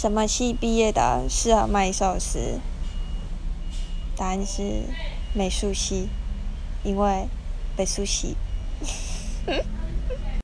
什么系毕业的？适合卖寿司。答案是美术系因为美术系。